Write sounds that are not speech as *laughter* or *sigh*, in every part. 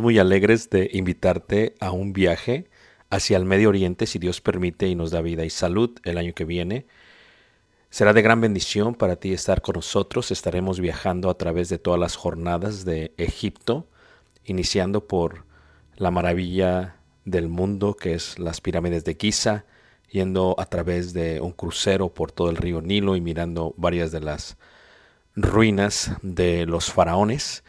Muy alegres de invitarte a un viaje hacia el Medio Oriente, si Dios permite y nos da vida y salud el año que viene. Será de gran bendición para ti estar con nosotros. Estaremos viajando a través de todas las jornadas de Egipto, iniciando por la maravilla del mundo, que es las pirámides de Giza, yendo a través de un crucero por todo el río Nilo y mirando varias de las ruinas de los faraones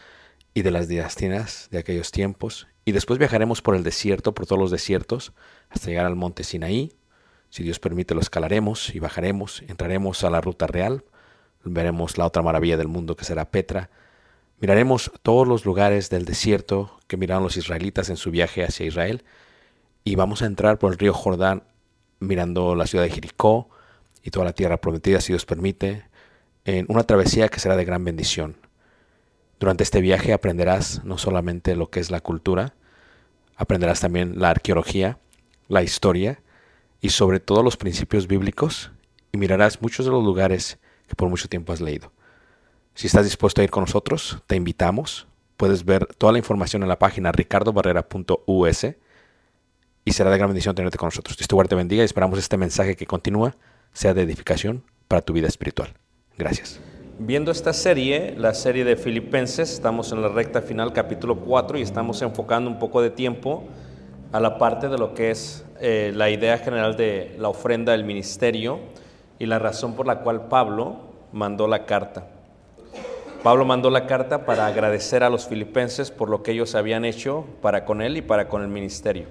y de las dinastías de aquellos tiempos. Y después viajaremos por el desierto, por todos los desiertos, hasta llegar al monte Sinaí. Si Dios permite, lo escalaremos y bajaremos. Entraremos a la ruta real. Veremos la otra maravilla del mundo que será Petra. Miraremos todos los lugares del desierto que miraron los israelitas en su viaje hacia Israel. Y vamos a entrar por el río Jordán mirando la ciudad de Jericó y toda la tierra prometida, si Dios permite, en una travesía que será de gran bendición. Durante este viaje aprenderás no solamente lo que es la cultura, aprenderás también la arqueología, la historia y sobre todo los principios bíblicos y mirarás muchos de los lugares que por mucho tiempo has leído. Si estás dispuesto a ir con nosotros, te invitamos. Puedes ver toda la información en la página ricardobarrera.us y será de gran bendición tenerte con nosotros. Dios te guarde, bendiga y esperamos este mensaje que continúa sea de edificación para tu vida espiritual. Gracias. Viendo esta serie, la serie de Filipenses, estamos en la recta final, capítulo 4, y estamos enfocando un poco de tiempo a la parte de lo que es eh, la idea general de la ofrenda del ministerio y la razón por la cual Pablo mandó la carta. Pablo mandó la carta para agradecer a los filipenses por lo que ellos habían hecho para con él y para con el ministerio.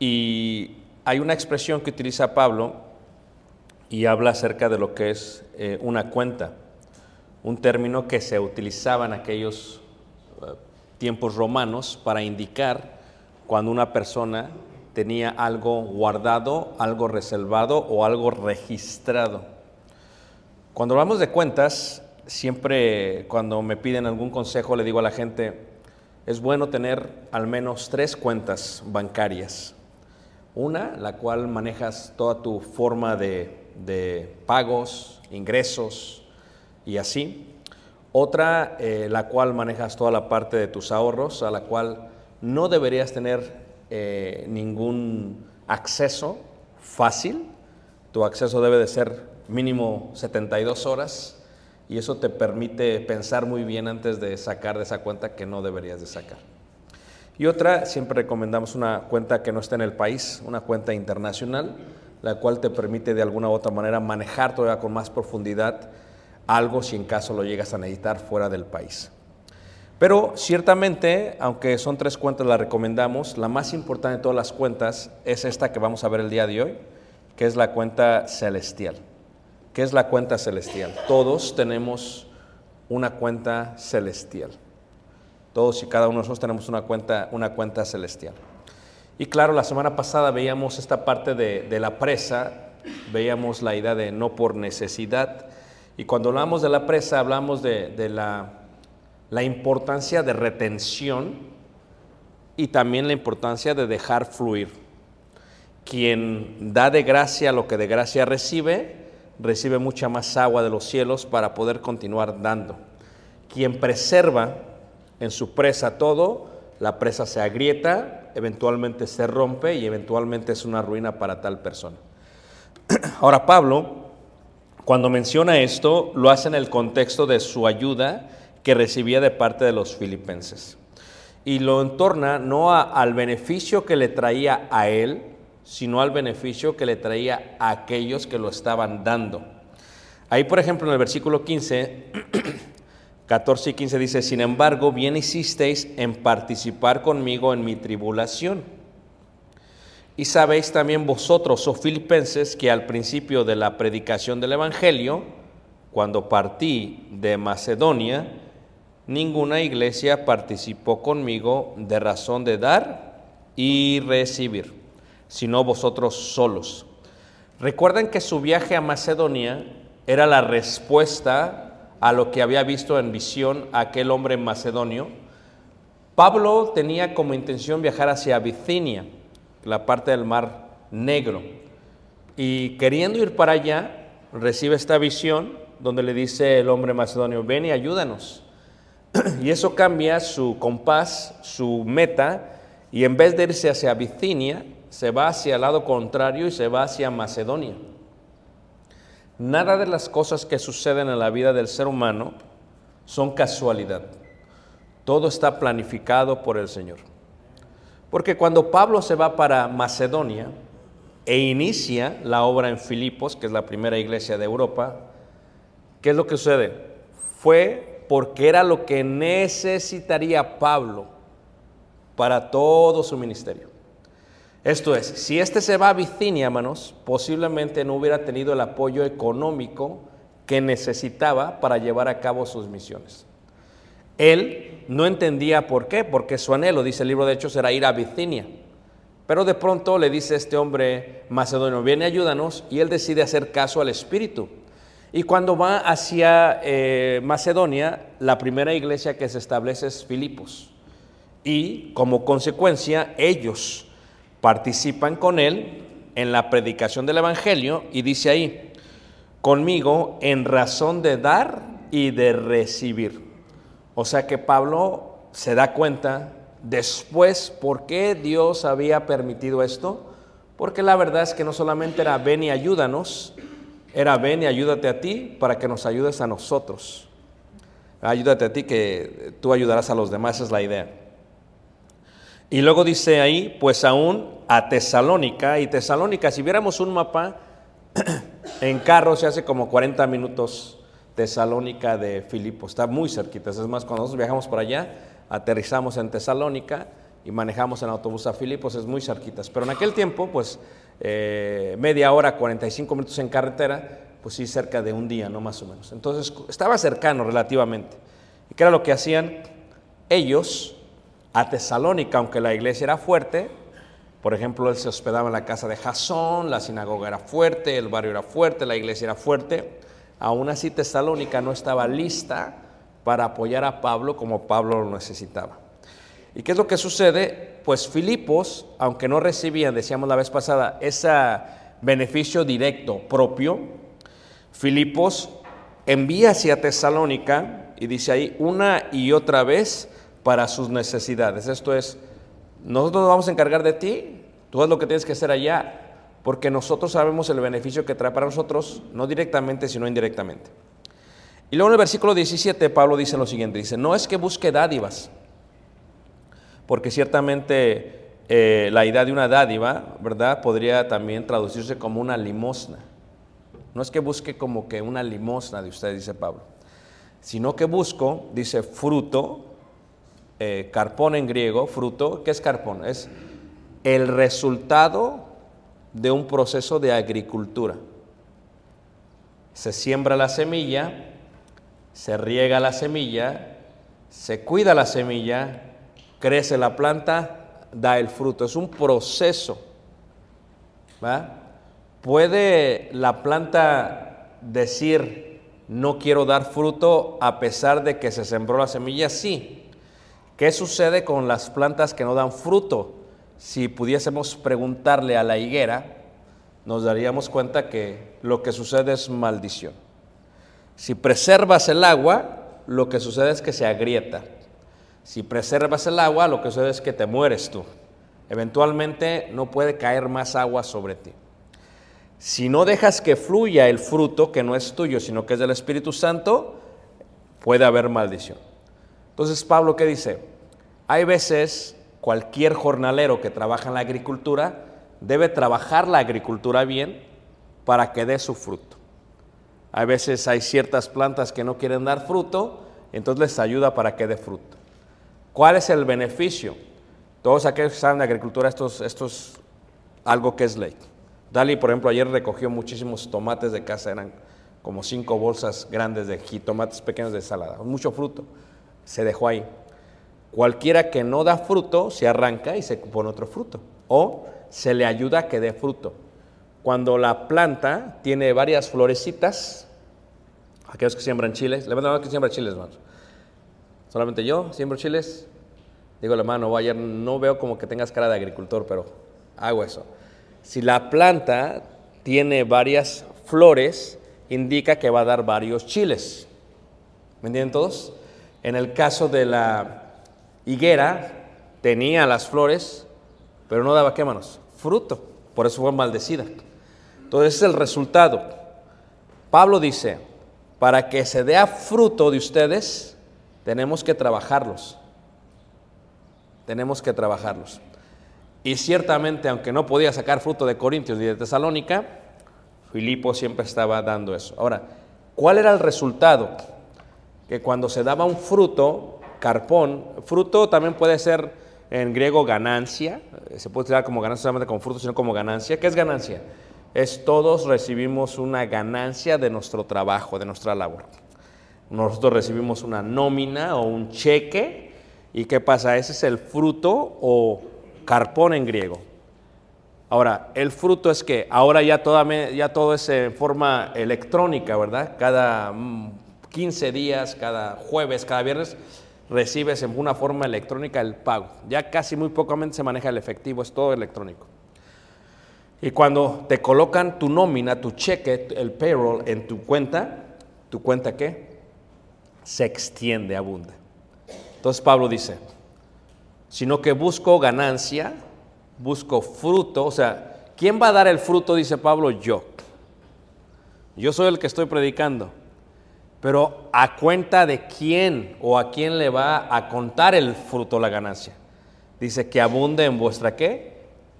Y hay una expresión que utiliza Pablo y habla acerca de lo que es eh, una cuenta, un término que se utilizaba en aquellos eh, tiempos romanos para indicar cuando una persona tenía algo guardado, algo reservado o algo registrado. Cuando hablamos de cuentas, siempre cuando me piden algún consejo le digo a la gente, es bueno tener al menos tres cuentas bancarias. Una, la cual manejas toda tu forma de, de pagos, ingresos y así. Otra, eh, la cual manejas toda la parte de tus ahorros, a la cual no deberías tener eh, ningún acceso fácil. Tu acceso debe de ser mínimo 72 horas y eso te permite pensar muy bien antes de sacar de esa cuenta que no deberías de sacar. Y otra, siempre recomendamos una cuenta que no esté en el país, una cuenta internacional, la cual te permite de alguna u otra manera manejar todavía con más profundidad algo si en caso lo llegas a necesitar fuera del país. Pero ciertamente, aunque son tres cuentas, las recomendamos, la más importante de todas las cuentas es esta que vamos a ver el día de hoy, que es la cuenta celestial. ¿Qué es la cuenta celestial? Todos tenemos una cuenta celestial. Todos y cada uno de nosotros tenemos una cuenta, una cuenta celestial. Y claro, la semana pasada veíamos esta parte de, de la presa, veíamos la idea de no por necesidad. Y cuando hablamos de la presa, hablamos de, de la, la importancia de retención y también la importancia de dejar fluir. Quien da de gracia lo que de gracia recibe, recibe mucha más agua de los cielos para poder continuar dando. Quien preserva en su presa todo, la presa se agrieta, eventualmente se rompe y eventualmente es una ruina para tal persona. *clears throat* Ahora Pablo, cuando menciona esto, lo hace en el contexto de su ayuda que recibía de parte de los filipenses. Y lo entorna no al beneficio que le traía a él, sino al beneficio que le traía a aquellos que lo estaban dando. Ahí, por ejemplo, en el versículo 15, *clears throat* 14 y 15 dice, sin embargo, bien hicisteis en participar conmigo en mi tribulación. Y sabéis también vosotros, oh filipenses, que al principio de la predicación del Evangelio, cuando partí de Macedonia, ninguna iglesia participó conmigo de razón de dar y recibir, sino vosotros solos. Recuerden que su viaje a Macedonia era la respuesta a lo que había visto en visión aquel hombre macedonio. Pablo tenía como intención viajar hacia Bicinia, la parte del mar negro, y queriendo ir para allá, recibe esta visión donde le dice el hombre macedonio, ven y ayúdanos. *clears throat* Y eso cambia su compás, su meta, y en vez de irse hacia Bicinia, se va hacia el lado contrario y se va hacia Macedonia. Nada de las cosas que suceden en la vida del ser humano son casualidad. Todo está planificado por el Señor. Porque cuando Pablo se va para Macedonia e inicia la obra en Filipos, que es la primera iglesia de Europa, ¿qué es lo que sucede? Fue porque era lo que necesitaría Pablo para todo su ministerio. Esto es, si este se va a Bicinia, hermanos, posiblemente no hubiera tenido el apoyo económico que necesitaba para llevar a cabo sus misiones. Él no entendía por qué, porque su anhelo, dice el libro de Hechos, era ir a Bicinia. Pero de pronto le dice este hombre macedonio, viene, ayúdanos, y él decide hacer caso al Espíritu. Y cuando va hacia eh, Macedonia, la primera iglesia que se establece es Filipos. Y como consecuencia, ellos participan con él en la predicación del Evangelio y dice ahí, conmigo en razón de dar y de recibir. O sea que Pablo se da cuenta después por qué Dios había permitido esto, porque la verdad es que no solamente era ven y ayúdanos, era ven y ayúdate a ti para que nos ayudes a nosotros. Ayúdate a ti que tú ayudarás a los demás, esa es la idea. Y luego dice ahí, pues aún a Tesalónica, y Tesalónica, si viéramos un mapa, *clears throat* en carro se hace como 40 minutos Tesalónica de Filipos, está muy cerquita, es más, cuando nosotros viajamos para allá, aterrizamos en Tesalónica y manejamos en autobús a Filipos, es muy cerquitas, pero en aquel tiempo, pues eh, media hora, 45 minutos en carretera, pues sí, cerca de un día, no más o menos. Entonces, estaba cercano relativamente. ¿Y qué era lo que hacían? Ellos a Tesalónica, aunque la iglesia era fuerte, por ejemplo, él se hospedaba en la casa de Jasón, la sinagoga era fuerte, el barrio era fuerte, la iglesia era fuerte. Aún así, Tesalónica no estaba lista para apoyar a Pablo como Pablo lo necesitaba. ¿Y qué es lo que sucede? Pues Filipos, aunque no recibían, decíamos la vez pasada, ese beneficio directo propio, Filipos envía hacia Tesalónica y dice ahí una y otra vez para sus necesidades. Esto es, nosotros nos vamos a encargar de ti, tú haz lo que tienes que hacer allá, porque nosotros sabemos el beneficio que trae para nosotros, no directamente, sino indirectamente. Y luego en el versículo 17 Pablo dice lo siguiente, dice, no es que busque dádivas, porque ciertamente eh, la idea de una dádiva, ¿verdad? Podría también traducirse como una limosna. No es que busque como que una limosna de usted, dice Pablo, sino que busco, dice, fruto eh, carpón en griego, fruto. ¿Qué es carpón? Es el resultado de un proceso de agricultura. Se siembra la semilla, se riega la semilla, se cuida la semilla, crece la planta, da el fruto. Es un proceso. ¿va? ¿Puede la planta decir no quiero dar fruto a pesar de que se sembró la semilla? Sí. ¿Qué sucede con las plantas que no dan fruto? Si pudiésemos preguntarle a la higuera, nos daríamos cuenta que lo que sucede es maldición. Si preservas el agua, lo que sucede es que se agrieta. Si preservas el agua, lo que sucede es que te mueres tú. Eventualmente no puede caer más agua sobre ti. Si no dejas que fluya el fruto, que no es tuyo, sino que es del Espíritu Santo, puede haber maldición. Entonces Pablo, ¿qué dice? Hay veces cualquier jornalero que trabaja en la agricultura debe trabajar la agricultura bien para que dé su fruto. Hay veces hay ciertas plantas que no quieren dar fruto, entonces les ayuda para que dé fruto. ¿Cuál es el beneficio? Todos aquellos que saben de agricultura, esto es, esto es algo que es ley. Dali, por ejemplo, ayer recogió muchísimos tomates de casa, eran como cinco bolsas grandes de jitomates pequeños de ensalada, mucho fruto. Se dejó ahí. Cualquiera que no da fruto se arranca y se pone otro fruto. O se le ayuda a que dé fruto. Cuando la planta tiene varias florecitas, aquellos que siembran chiles, levanten la mano que siembra chiles, hermanos. Solamente yo siembro chiles. Digo, hermano, ayer no veo como que tengas cara de agricultor, pero hago eso. Si la planta tiene varias flores, indica que va a dar varios chiles. ¿Me entienden todos? En el caso de la higuera, tenía las flores, pero no daba qué manos? Fruto. Por eso fue maldecida. Entonces es el resultado. Pablo dice, para que se dé fruto de ustedes, tenemos que trabajarlos. Tenemos que trabajarlos. Y ciertamente, aunque no podía sacar fruto de Corintios y de Tesalónica, Filipo siempre estaba dando eso. Ahora, ¿cuál era el resultado? Que cuando se daba un fruto, carpón, fruto también puede ser en griego ganancia, se puede tirar como ganancia solamente como fruto, sino como ganancia. ¿Qué es ganancia? Es todos recibimos una ganancia de nuestro trabajo, de nuestra labor. Nosotros recibimos una nómina o un cheque. ¿Y qué pasa? Ese es el fruto o carpón en griego. Ahora, el fruto es que ahora ya, toda, ya todo es en forma electrónica, ¿verdad? Cada 15 días, cada jueves, cada viernes, recibes en una forma electrónica el pago. Ya casi muy pocamente se maneja el efectivo, es todo electrónico. Y cuando te colocan tu nómina, tu cheque, el payroll en tu cuenta, ¿tu cuenta qué? Se extiende, abunda. Entonces Pablo dice, sino que busco ganancia, busco fruto, o sea, ¿quién va a dar el fruto? Dice Pablo, yo. Yo soy el que estoy predicando. Pero a cuenta de quién o a quién le va a contar el fruto la ganancia. Dice que abunde en vuestra qué?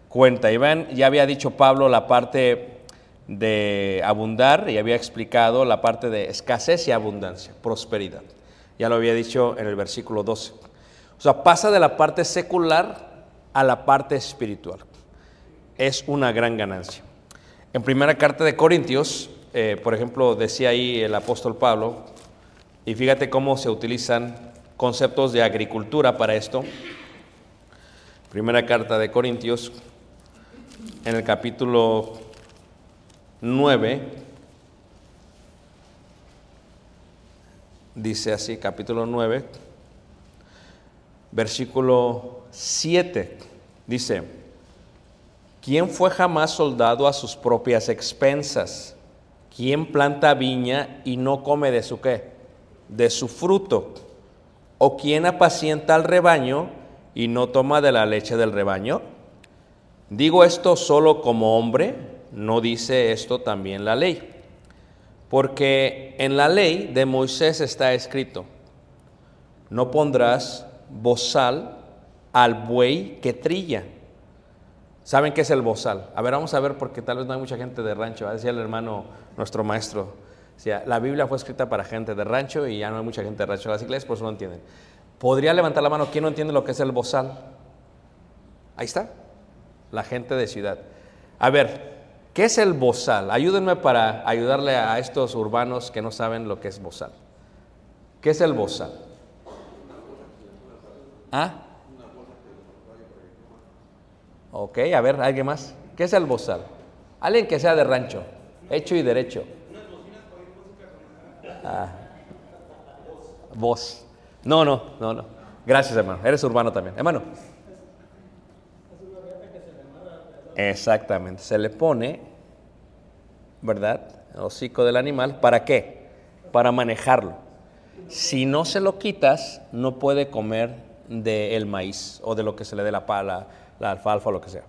Cuenta. Y ven, ya había dicho Pablo la parte de abundar y había explicado la parte de escasez y abundancia, prosperidad. Ya lo había dicho en el versículo 12. O sea, pasa de la parte secular a la parte espiritual. Es una gran ganancia. En primera carta de Corintios, eh, por ejemplo, decía ahí el apóstol Pablo, y fíjate cómo se utilizan conceptos de agricultura para esto. Primera carta de Corintios, en el capítulo 9, dice así, capítulo 9, versículo 7, dice, ¿quién fue jamás soldado a sus propias expensas? ¿Quién planta viña y no come de su qué? De su fruto. ¿O quién apacienta al rebaño y no toma de la leche del rebaño? Digo esto solo como hombre, no dice esto también la ley. Porque en la ley de Moisés está escrito, no pondrás bozal al buey que trilla. ¿Saben qué es el bozal? A ver, vamos a ver porque tal vez no hay mucha gente de rancho. Decía el hermano, nuestro maestro, decía, la Biblia fue escrita para gente de rancho y ya no hay mucha gente de rancho en las iglesias, por eso no entienden. ¿Podría levantar la mano? ¿Quién no entiende lo que es el bozal? Ahí está, la gente de ciudad. A ver, ¿qué es el bozal? Ayúdenme para ayudarle a estos urbanos que no saben lo que es bozal. ¿Qué es el bozal? ¿Ah? Ok, a ver, ¿alguien más? ¿Qué es el bozal? Alguien que sea de rancho, hecho y derecho. Ah, voz. No, no, no, no. Gracias, hermano. Eres urbano también. Hermano. Exactamente. Se le pone, ¿verdad? El hocico del animal. ¿Para qué? Para manejarlo. Si no se lo quitas, no puede comer del maíz o de lo que se le dé la pala, la alfalfa o lo que sea.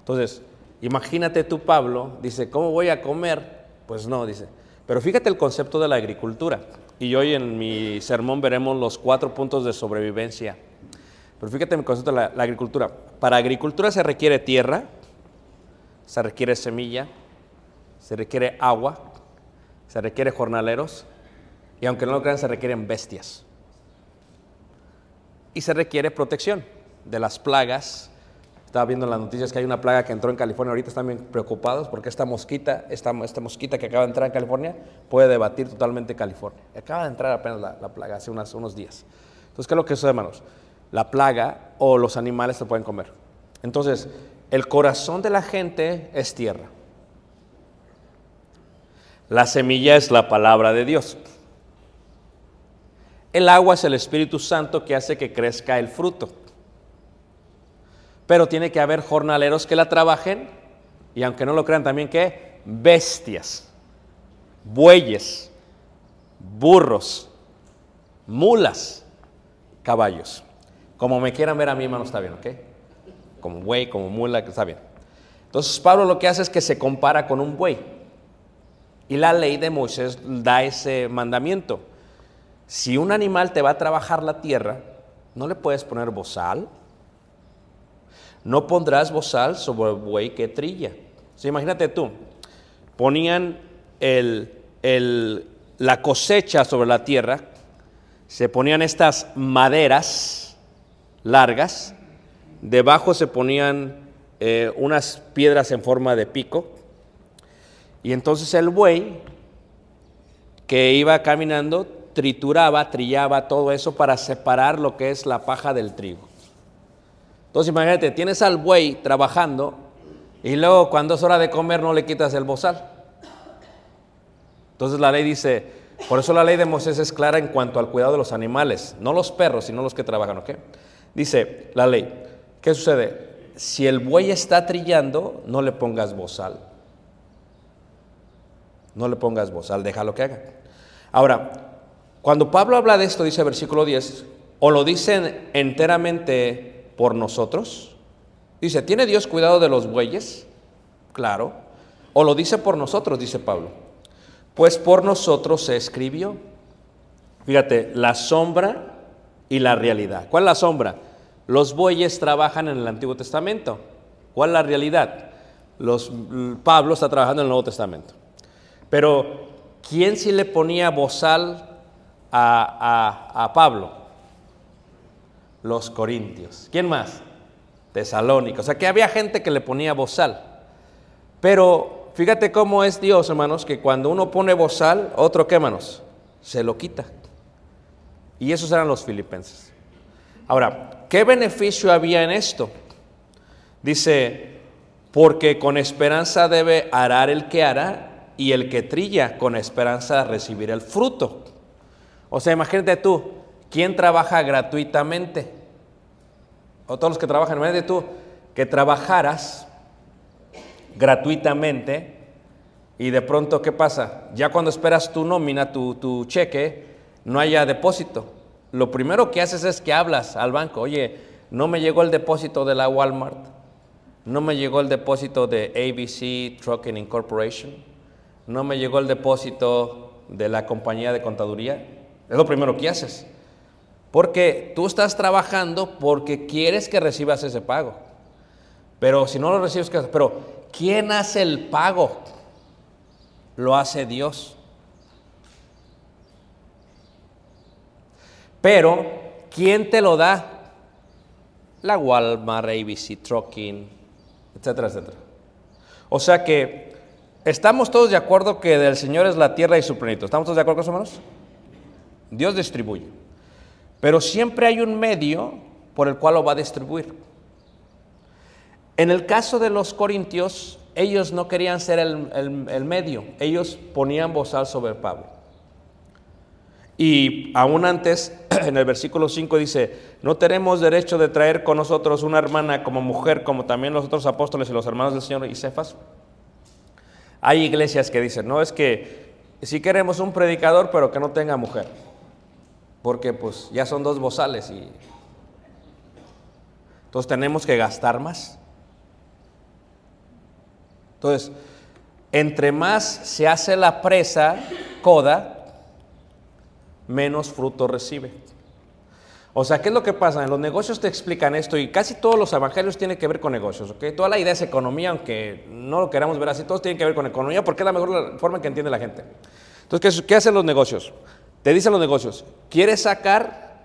Entonces, imagínate tú, Pablo, dice, ¿cómo voy a comer? Pues no, dice. Pero fíjate el concepto de la agricultura. Y hoy en mi sermón veremos los cuatro puntos de sobrevivencia. Pero fíjate el concepto de la, la agricultura. Para agricultura se requiere tierra, se requiere semilla, se requiere agua, se requiere jornaleros y aunque no lo crean se requieren bestias. Y se requiere protección de las plagas. Estaba viendo en las noticias que hay una plaga que entró en California. Ahorita están bien preocupados porque esta mosquita, esta, mosquita que acaba de entrar en California, puede debatir totalmente California. Acaba de entrar apenas la, la plaga hace unos días. Entonces, ¿qué es lo que sucede, hermanos? La plaga o los animales se pueden comer. Entonces, el corazón de la gente es tierra. La semilla es la palabra de Dios. El agua es el Espíritu Santo que hace que crezca el fruto. Pero tiene que haber jornaleros que la trabajen y aunque no lo crean también que bestias, bueyes, burros, mulas, caballos. Como me quieran ver a mí, hermano, está bien, ¿ok? Como buey, como mula, está bien. Entonces Pablo lo que hace es que se compara con un buey. Y la ley de Moisés da ese mandamiento. Si un animal te va a trabajar la tierra, no le puedes poner bozal. No pondrás bozal sobre el buey que trilla. Sea, imagínate tú, ponían el, el, la cosecha sobre la tierra, se ponían estas maderas largas, debajo se ponían eh, unas piedras en forma de pico, y entonces el buey que iba caminando trituraba, trillaba todo eso para separar lo que es la paja del trigo. Entonces imagínate, tienes al buey trabajando y luego cuando es hora de comer no le quitas el bozal. Entonces la ley dice, por eso la ley de Moisés es clara en cuanto al cuidado de los animales, no los perros, sino los que trabajan, ¿ok? Dice la ley, ¿qué sucede? Si el buey está trillando, no le pongas bozal. No le pongas bozal, déjalo que haga. Ahora, cuando Pablo habla de esto, dice versículo 10, o lo dicen enteramente por nosotros. Dice, ¿tiene Dios cuidado de los bueyes? Claro. O lo dice por nosotros, dice Pablo. Pues por nosotros se escribió. Fíjate, la sombra y la realidad. ¿Cuál es la sombra? Los bueyes trabajan en el Antiguo Testamento. ¿Cuál es la realidad? Los, Pablo está trabajando en el Nuevo Testamento. Pero, ¿quién sí le ponía bozal a, a, a Pablo? Los corintios. ¿Quién más? Tesalónicos. O sea que había gente que le ponía bozal. Pero fíjate cómo es Dios, hermanos, que cuando uno pone bozal, otro qué, hermanos, se lo quita. Y esos eran los filipenses. Ahora, ¿qué beneficio había en esto? Dice, porque con esperanza debe arar el que hará y el que trilla con esperanza recibir el fruto. O sea, imagínate tú, ¿quién trabaja gratuitamente? O todos los que trabajan, imagínate tú, que trabajaras gratuitamente y de pronto, ¿qué pasa? Ya cuando esperas tu nómina, tu, cheque, no haya depósito. Lo primero que haces es que hablas al banco, oye, no me llegó el depósito de la Walmart, no me llegó el depósito de ABC Trucking Incorporation, no me llegó el depósito de la compañía de contaduría. Es lo primero que haces. Porque tú estás trabajando porque quieres que recibas ese pago. Pero si no lo recibes, ¿qué? Pero ¿quién hace el pago? Lo hace Dios. Pero ¿quién te lo da? La Walmart, ABC, Trucking, etcétera, etcétera. O sea que estamos todos de acuerdo que del Señor es la tierra y su plenitud. ¿Estamos todos de acuerdo, hermanos? Dios distribuye. Pero siempre hay un medio por el cual lo va a distribuir. En el caso de los corintios, ellos no querían ser el, el- el medio, ellos ponían bozal sobre Pablo. Y aún antes, *clears throat* en el versículo 5 dice, no tenemos derecho de traer con nosotros una hermana como mujer, como también los otros apóstoles y los hermanos del Señor y Cefas. Hay iglesias que dicen, no, es que si queremos un predicador, pero que no tenga mujer, porque pues ya son dos bozales y entonces tenemos que gastar más. Entonces, entre más se hace la presa, coda, menos fruto recibe. O sea, ¿qué es lo que pasa? En los negocios te explican esto y casi todos los evangelios tienen que ver con negocios, ¿ok? Toda la idea es economía, aunque no lo queramos ver así, todos tienen que ver con economía porque es la mejor forma que entiende la gente. Entonces, ¿qué, qué hacen los negocios? Te dicen los negocios, ¿quieres sacar?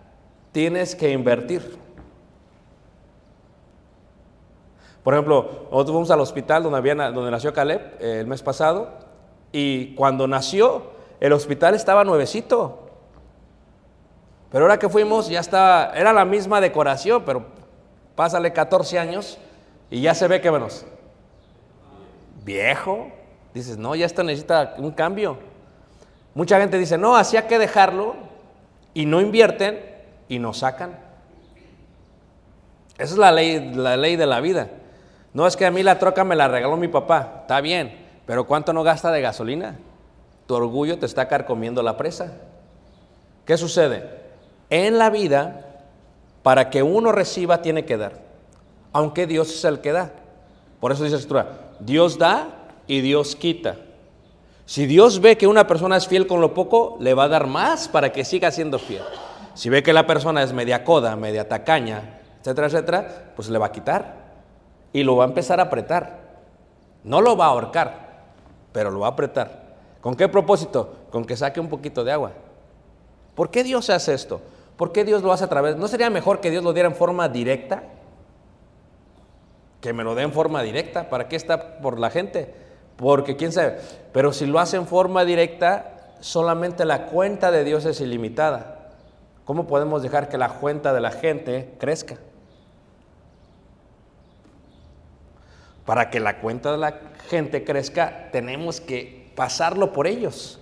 Tienes que invertir. Por ejemplo, nosotros fuimos al hospital donde, había, donde nació Caleb eh, el mes pasado y cuando nació el hospital estaba nuevecito. Pero ahora que fuimos ya estaba, era la misma decoración, pero pásale 14 años y ya se ve que menos. Viejo. Dices, no, ya esto necesita un cambio. Mucha gente dice, no, así hay que dejarlo y no invierten y nos sacan. Esa es la ley, la ley de la vida. No es que a mí la troca me la regaló mi papá, está bien, pero ¿cuánto no gasta de gasolina? Tu orgullo te está carcomiendo la presa. ¿Qué sucede? En la vida, para que uno reciba, tiene que dar, aunque Dios es el que da. Por eso dice la escritura, Dios da y Dios quita. Si Dios ve que una persona es fiel con lo poco, le va a dar más para que siga siendo fiel. Si ve que la persona es media coda, media tacaña, etcétera, etcétera, pues le va a quitar y lo va a empezar a apretar. No lo va a ahorcar, pero lo va a apretar. ¿Con qué propósito? Con que saque un poquito de agua. ¿Por qué Dios hace esto? ¿Por qué Dios lo hace a través? ¿No sería mejor que Dios lo diera en forma directa? Que me lo dé en forma directa. ¿Para qué está por la gente? Porque quién sabe. Pero si lo hace en forma directa, solamente la cuenta de Dios es ilimitada. ¿Cómo podemos dejar que la cuenta de la gente crezca? Para que la cuenta de la gente crezca, tenemos que pasarlo por ellos.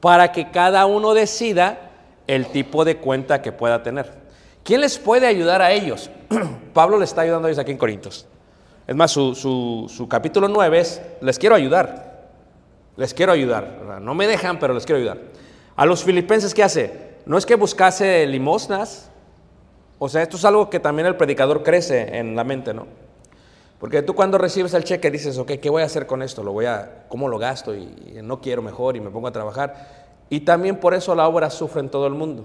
Para que cada uno decida el tipo de cuenta que pueda tener. ¿Quién les puede ayudar a ellos? *clears throat* Pablo le está ayudando a ellos aquí en Corintios. Es más, su, su- su capítulo 9 es, les quiero ayudar. Les quiero ayudar. No me dejan, pero les quiero ayudar. A los filipenses, ¿qué hace? No es que buscase limosnas. O sea, esto es algo que también el predicador crece en la mente, ¿no? Porque tú cuando recibes el cheque dices, ok, ¿qué voy a hacer con esto? ¿Lo voy a, ¿Cómo lo gasto? Y, y no quiero mejor y me pongo a trabajar. Y también por eso la obra sufre en todo el mundo.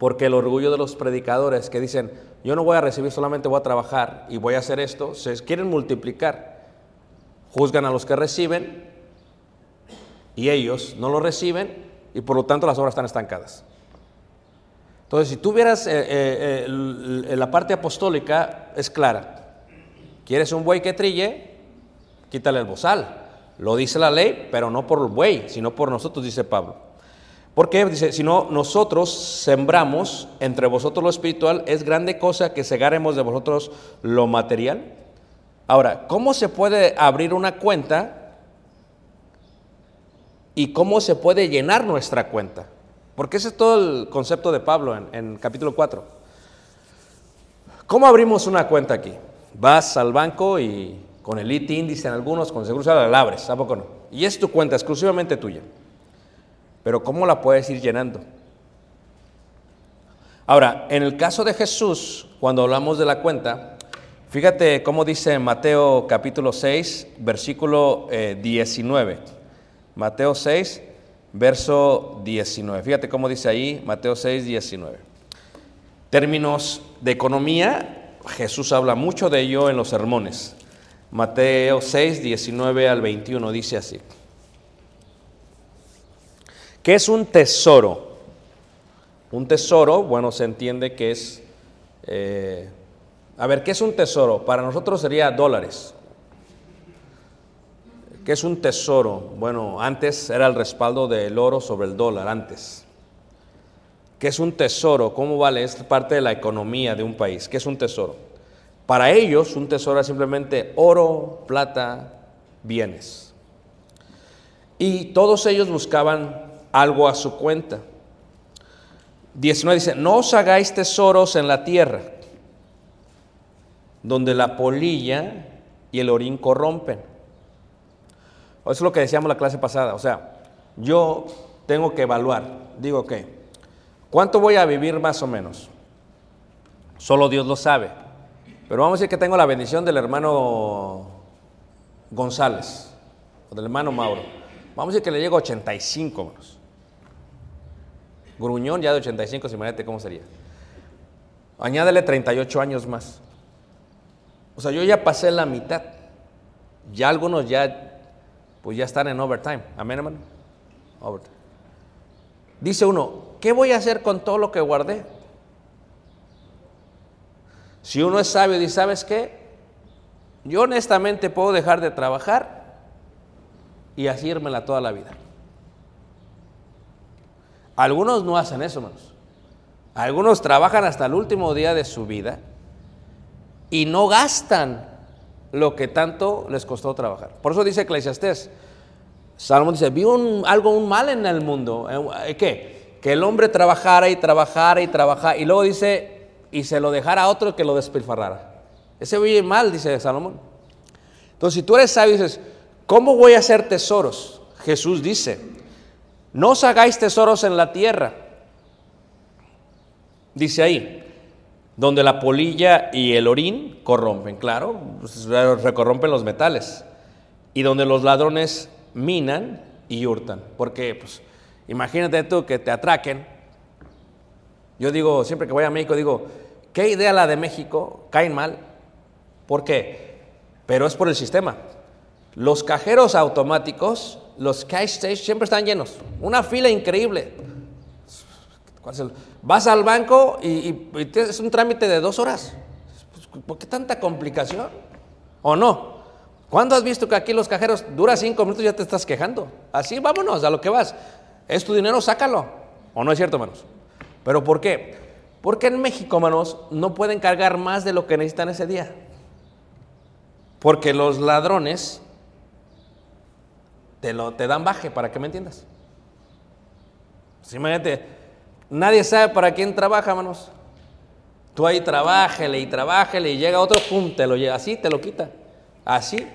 Porque el orgullo de los predicadores que dicen, yo no voy a recibir, solamente voy a trabajar y voy a hacer esto, se quieren multiplicar. Juzgan a los que reciben y ellos no lo reciben y por lo tanto las obras están estancadas. Entonces, si tú vieras eh, eh, el- la parte apostólica, es clara. ¿Quieres un buey que trille? Quítale el bozal. Lo dice la ley, pero no por el buey, sino por nosotros, dice Pablo. ¿Por qué? Dice, si no, nosotros sembramos entre vosotros lo espiritual, es grande cosa que segaremos de vosotros lo material. Ahora, ¿cómo se puede abrir una cuenta y cómo se puede llenar nuestra cuenta? Porque ese es todo el concepto de Pablo en, en capítulo 4. ¿Cómo abrimos una cuenta aquí? Vas al banco y con el ITIN, dicen algunos, con seguro la abres, ¿a poco no? Y es tu cuenta, exclusivamente tuya. Pero ¿cómo la puedes ir llenando? Ahora, en el caso de Jesús, cuando hablamos de la cuenta, fíjate cómo dice Mateo capítulo 6, versículo eh, 19. Mateo 6, verso 19. Fíjate cómo dice ahí Mateo 6, 19. Términos de economía, Jesús habla mucho de ello en los sermones. Mateo 6, 19 al 21 dice así. ¿Qué es un tesoro? Un tesoro, bueno, se entiende que es... eh, a ver, ¿qué es un tesoro? Para nosotros sería dólares. ¿Qué es un tesoro? Bueno, antes era el respaldo del oro sobre el dólar, antes. ¿Qué es un tesoro? ¿Cómo vale? Es parte de la economía de un país. ¿Qué es un tesoro? Para ellos, un tesoro es simplemente oro, plata, bienes. Y todos ellos buscaban algo a su cuenta. 19 dice, no os hagáis tesoros en la tierra, donde la polilla y el orín corrompen. Eso es lo que decíamos la clase pasada. O sea, yo tengo que evaluar. Digo que, ¿cuánto voy a vivir más o menos? Solo Dios lo sabe. Pero vamos a decir que tengo la bendición del hermano González, o del hermano Mauro. Vamos a decir que le llego a 85 menos. Gruñón ya de 85, si imagínate cómo sería. Añádele 38 años más. O sea, yo ya pasé la mitad. Ya algunos ya, pues ya están en overtime. Amén, hermano. Overtime. Dice uno, ¿qué voy a hacer con todo lo que guardé? Si uno es sabio y dice, ¿sabes qué? Yo honestamente puedo dejar de trabajar y así írmela toda la vida. Algunos no hacen eso, hermanos. Algunos trabajan hasta el último día de su vida y no gastan lo que tanto les costó trabajar. Por eso dice Eclesiastés, Salomón dice, vi algo un mal en el mundo. Eh, ¿Qué? Que el hombre trabajara y trabajara y trabajara. Y luego dice, y se lo dejara a otro que lo despilfarrara. Ese oye mal, dice Salomón. Entonces, si tú eres sabio, dices, ¿cómo voy a hacer tesoros? Jesús dice, no os hagáis tesoros en la tierra. Dice ahí, donde la polilla y el orín corrompen, claro, pues, recorrompen los metales. Y donde los ladrones minan y hurtan. Porque, pues, imagínate tú que te atraquen. Yo digo, siempre que voy a México, digo, ¿qué idea la de México? Caen mal. ¿Por qué? Pero es por el sistema. Los cajeros automáticos, los cash stations, siempre están llenos. Una fila increíble. Vas al banco y, y, es un trámite de dos horas. ¿Por qué tanta complicación? ¿O no? ¿Cuándo has visto que aquí los cajeros dura cinco minutos y ya te estás quejando? Así, vámonos, a lo que vas. Es tu dinero, sácalo. ¿O no es cierto, hermanos? ¿Pero por qué? Porque en México, hermanos, no pueden cargar más de lo que necesitan ese día. Porque los ladrones te, lo, te dan baje, para que me entiendas. Pues imagínate, nadie sabe para quién trabaja, hermanos. Tú ahí trabájele y trabájele y llega otro, pum, te lo lleva, así te lo quita. Así,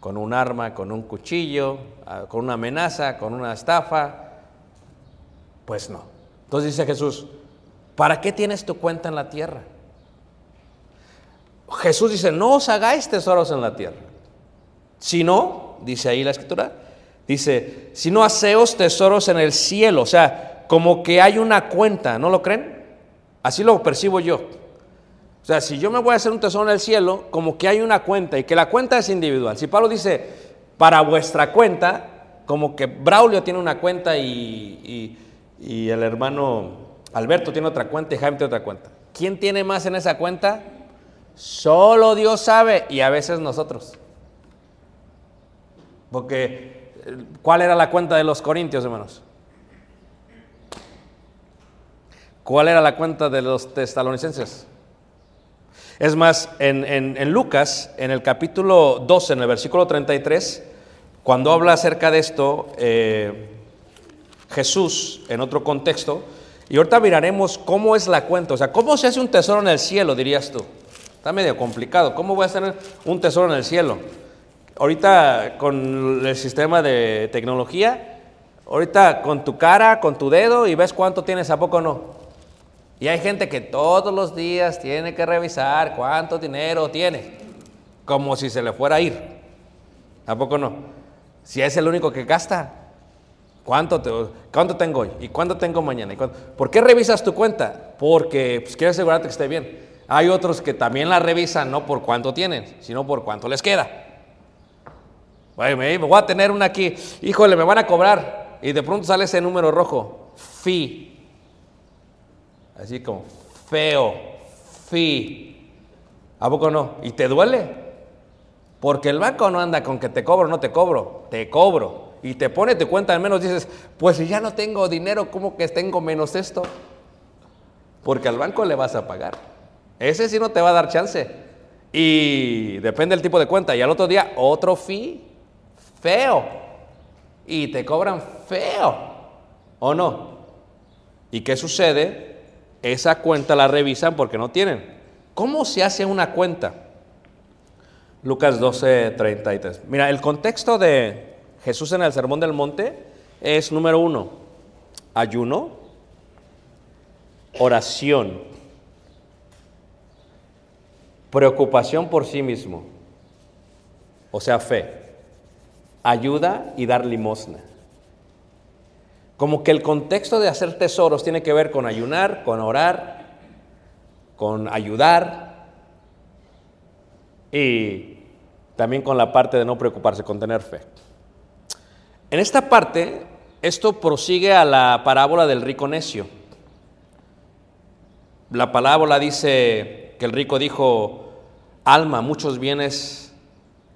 con un arma, con un cuchillo, ah, con una amenaza, con una estafa. Pues no. Entonces dice Jesús, ¿para qué tienes tu cuenta en la tierra? Jesús dice, no os hagáis tesoros en la tierra. Si no, dice ahí la escritura, dice, si no haceos tesoros en el cielo. O sea, como que hay una cuenta, ¿no lo creen? Así lo percibo yo. O sea, si yo me voy a hacer un tesoro en el cielo, como que hay una cuenta y que la cuenta es individual. Si Pablo dice, para vuestra cuenta, como que Braulio tiene una cuenta y, y, el hermano Alberto tiene otra cuenta y Jaime tiene otra cuenta. ¿Quién tiene más en esa cuenta? Solo Dios sabe y a veces nosotros. Porque, ¿cuál era la cuenta de los corintios, hermanos? ¿Cuál era la cuenta de los tesalonicenses? Es más, en, Lucas, en el capítulo 12, en el versículo 33, cuando habla acerca de esto, eh, Jesús, en otro contexto, y ahorita miraremos cómo es la cuenta, o sea, cómo se hace un tesoro en el cielo, dirías tú. Está medio complicado. ¿Cómo voy a hacer un tesoro en el cielo? Ahorita con el sistema de tecnología, ahorita con tu cara, con tu dedo y ves cuánto tienes, ¿a poco no? Y hay gente que todos los días tiene que revisar cuánto dinero tiene, como si se le fuera a ir. ¿A poco no? Si es el único que gasta, ¿cuánto, te, cuánto tengo hoy? ¿Y cuánto tengo mañana? ¿Y cuánto? ¿Por qué revisas tu cuenta? Porque pues, quieres asegurarte que esté bien. Hay otros que también la revisan no por cuánto tienen, sino por cuánto les queda. Me voy a tener una aquí, híjole, me van a cobrar. Y de pronto sale ese número rojo, fee. Así como feo, fi. ¿A poco no? ¿Y te duele? Porque el banco no anda con que te cobro, no te cobro, te cobro. Y te pone tu cuenta al menos dices, pues si ya no tengo dinero, ¿cómo que tengo menos esto? Porque al banco le vas a pagar. Ese sí no te va a dar chance. Y depende del tipo de cuenta. Y al otro día, otro fee feo. Y te cobran feo. ¿O no? ¿Y qué sucede? Esa cuenta la revisan porque no tienen. ¿Cómo se hace una cuenta? Lucas 12, 33. Mira, el contexto de Jesús en el Sermón del Monte es número uno, ayuno, oración, preocupación por sí mismo, o sea, fe, ayuda y dar limosna. Como que el contexto de hacer tesoros tiene que ver con ayunar, con orar, con ayudar y también con la parte de no preocuparse, con tener fe. En esta parte, esto prosigue a la parábola del rico necio. La parábola dice que el rico dijo, alma, muchos bienes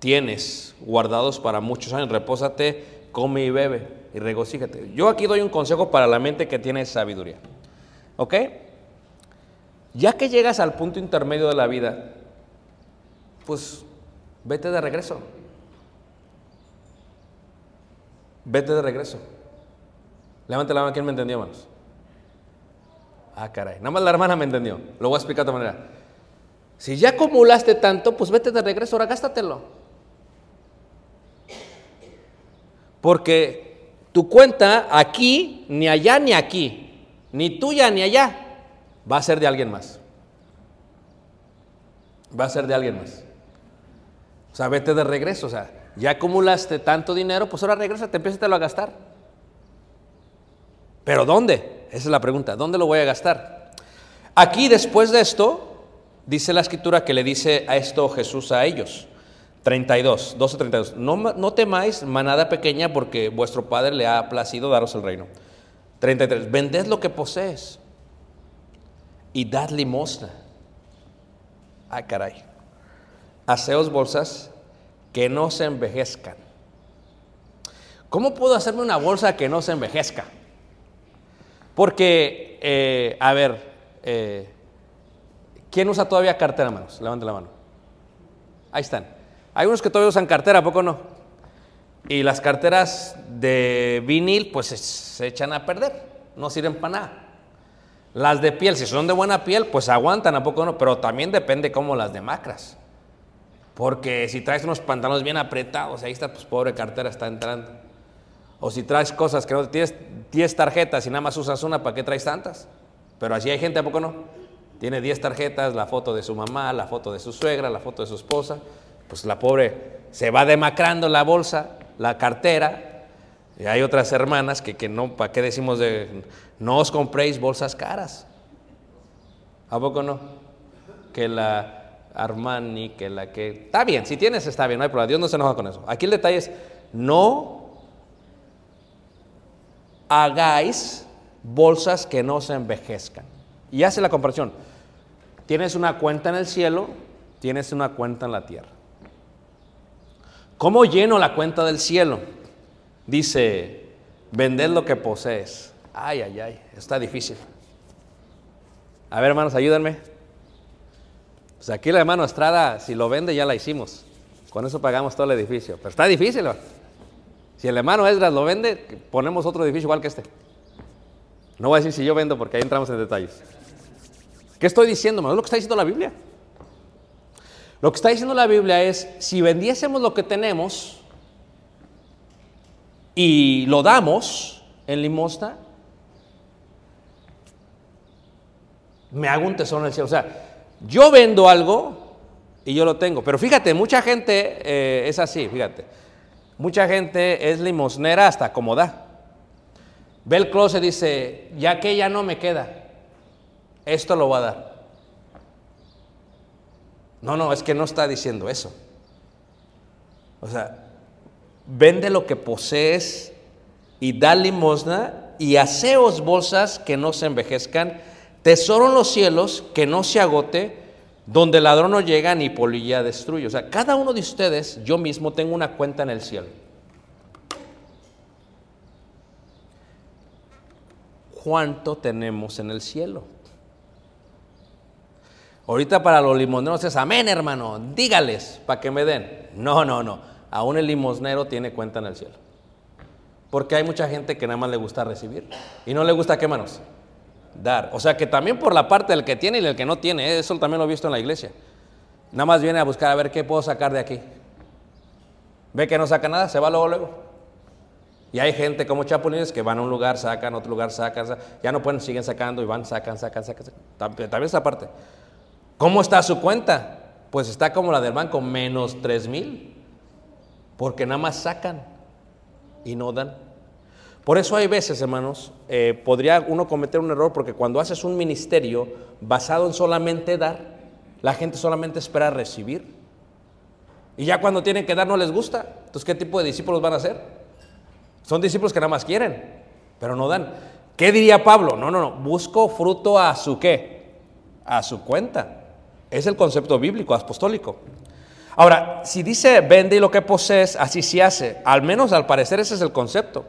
tienes guardados para muchos años, repósate, come y bebe y regocíjate. Yo aquí doy un consejo para la mente que tiene sabiduría. ¿Ok? Ya que llegas al punto intermedio de la vida, pues vete de regreso. Vete de regreso. Levante la mano, ¿quién me entendió, hermanos? Ah, caray. Nada más la hermana me entendió. Lo voy a explicar de otra manera. Si ya acumulaste tanto, pues vete de regreso, ahora gástatelo. Porque tu cuenta aquí, ni allá ni aquí, ni tuya ni allá, va a ser de alguien más. Va a ser de alguien más. O sea, vete de regreso. O sea, ya acumulaste tanto dinero, pues ahora regresa, te empiezas a gastar. ¿Pero dónde? Esa es la pregunta. ¿Dónde lo voy a gastar? Aquí, después de esto, dice la escritura que le dice a esto Jesús a ellos. 32, 12, 32. No, no temáis, manada pequeña, porque vuestro Padre le ha placido daros el reino. 33. Vended lo que posees y dad limosna. Ay, caray. Haceos bolsas que no se envejezcan. ¿Cómo puedo hacerme una bolsa que no se envejezca? Porque, eh, a ver, eh, ¿quién usa todavía cartera, manos? Levante la mano. Ahí están. Hay unos que todavía usan cartera, ¿a poco no? Y las carteras de vinil, pues se, echan a perder, no sirven para nada. Las de piel, si son de buena piel, pues aguantan, ¿a poco no? Pero también depende cómo las demacras. Porque si traes unos pantalones bien apretados, ahí está, pues pobre cartera está entrando. O si traes cosas que no tienes 10 tarjetas y nada más usas una, ¿para qué traes tantas? Pero así hay gente, ¿a poco no? Tiene 10 tarjetas, la foto de su mamá, la foto de su suegra, la foto de su esposa. Pues la pobre se va demacrando la bolsa, la cartera. Y hay otras hermanas que, que no, ¿para qué decimos de no os compréis bolsas caras? ¿A poco no? Que la Armani, que la que... Está bien, si tienes está bien, no hay problema, Dios no se enoja con eso. Aquí el detalle es, no hagáis bolsas que no se envejezcan. Y hace la comparación. Tienes una cuenta en el cielo, tienes una cuenta en la tierra. ¿Cómo lleno la cuenta del cielo? Dice, vended lo que posees. Ay, ay, ay, está difícil. A ver, hermanos, ayúdenme. Pues aquí la hermano Estrada, si lo vende, ya la hicimos. Con eso pagamos todo el edificio. Pero está difícil. Si el hermano Esdras lo vende, ponemos otro edificio igual que este. No voy a decir si yo vendo porque ahí entramos en detalles. ¿Qué estoy diciendo? ¿Es lo que está diciendo la Biblia? Lo que está diciendo la Biblia es, si vendiésemos lo que tenemos y lo damos en limosna, me hago un tesoro en el cielo. O sea, yo vendo algo y yo lo tengo. Pero fíjate, mucha gente eh, es así, fíjate. Mucha gente es limosnera hasta como da. Ve el closet y dice, ya que ya no me queda, esto lo va a dar. No, no, es que no está diciendo eso. O sea, vende lo que posees y da limosna y haceos bolsas que no se envejezcan, tesoro en los cielos que no se agote, donde ladrón no llega ni polilla destruye. O sea, cada uno de ustedes, yo mismo tengo una cuenta en el cielo. ¿Cuánto tenemos en el cielo? Ahorita para los limoneros es amén, hermano. Dígales para que me den. No, no, no. Aún el limosnero tiene cuenta en el cielo. Porque hay mucha gente que nada más le gusta recibir. Y no le gusta qué manos? Dar. O sea que también por la parte del que tiene y del que no tiene. ¿eh? Eso también lo he visto en la iglesia. Nada más viene a buscar a ver qué puedo sacar de aquí. Ve que no saca nada, se va luego, luego. Y hay gente como chapulines que van a un lugar, sacan, otro lugar, sacan, ya no pueden, siguen sacando y van, sacan, sacan, sacan. sacan. También esa parte. ¿Cómo está su cuenta? Pues está como la del banco, menos tres mil. Porque nada más sacan y no dan. Por eso hay veces, hermanos, eh, podría uno cometer un error porque cuando haces un ministerio basado en solamente dar, la gente solamente espera recibir. Y ya cuando tienen que dar no les gusta. Entonces, ¿qué tipo de discípulos van a ser? Son discípulos que nada más quieren, pero no dan. ¿Qué diría Pablo? No, no, no. Busco fruto a su qué? A su cuenta. Es el concepto bíblico, apostólico. Ahora, si dice vende y lo que posees, así se hace. Al menos al parecer ese es el concepto.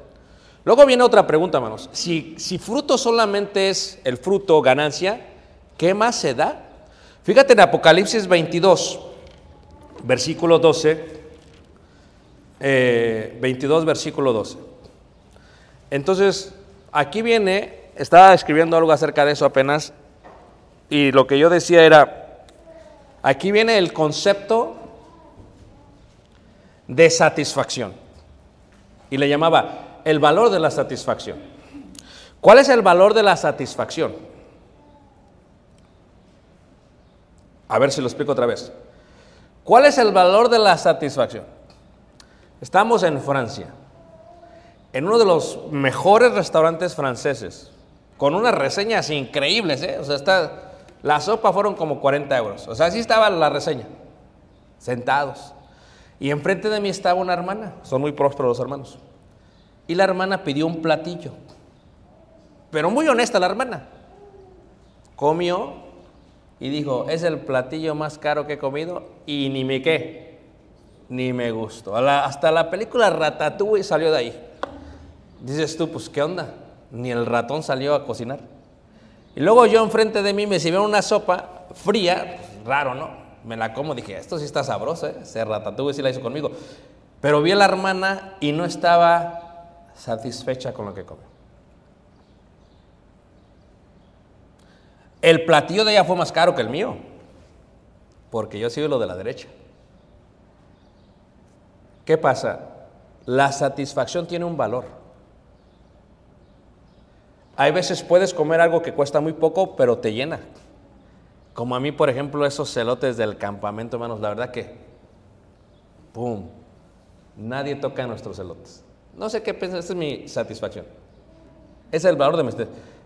Luego viene otra pregunta, hermanos. Si, si fruto solamente es el fruto, ganancia, ¿qué más se da? Fíjate en Apocalipsis 22, versículo 12. eh, 22, versículo 12. Entonces, aquí viene, estaba escribiendo algo acerca de eso apenas, y lo que yo decía era, aquí viene el concepto de satisfacción. Y le llamaba el valor de la satisfacción. ¿Cuál es el valor de la satisfacción? A ver si lo explico otra vez. ¿Cuál es el valor de la satisfacción? Estamos en Francia, en uno de los mejores restaurantes franceses, con unas reseñas increíbles, ¿eh? O sea, está, la sopa fueron como 40 euros. O sea, así estaba la reseña, sentados. Y enfrente de mí estaba una hermana, son muy prósperos los hermanos. Y la hermana pidió un platillo, pero muy honesta la hermana. Comió y dijo, es el platillo más caro que he comido y ni me qué, ni me gustó. Hasta la película Ratatouille salió de ahí. Dices tú, pues qué onda, ni el ratón salió a cocinar. Y luego yo enfrente de mí me sirvieron una sopa fría, raro, ¿no? Me la como, dije, esto sí está sabroso, ¿eh? Ese ratatouille sí la hizo conmigo. Pero vi a la hermana y no estaba satisfecha con lo que comió. El platillo de ella fue más caro que el mío, porque yo sigo lo de la derecha. ¿Qué pasa? La satisfacción tiene un valor. Hay veces puedes comer algo que cuesta muy poco, pero te llena. Como a mí, por ejemplo, esos celotes del campamento, hermanos, la verdad que, ¡pum! Nadie toca nuestros celotes. No sé qué piensas, esa es mi satisfacción. Ese es el valor de mi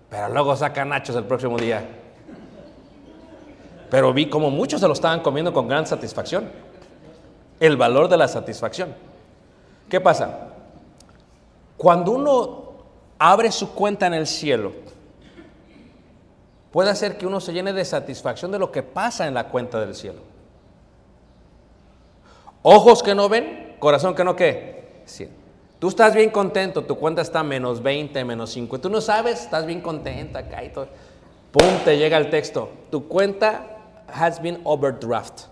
Pero luego sacan nachos el próximo día. Pero vi como muchos se lo estaban comiendo con gran satisfacción. El valor de la satisfacción. ¿Qué pasa? Cuando uno abre su cuenta en el cielo, puede hacer que uno se llene de satisfacción de lo que pasa en la cuenta del cielo. Ojos que no ven, corazón que no qué. Tú estás bien contento, tu cuenta está menos 20, menos 5. Tú no sabes, estás bien contenta acá y todo. Pum, te llega el texto. Tu cuenta has been overdraft.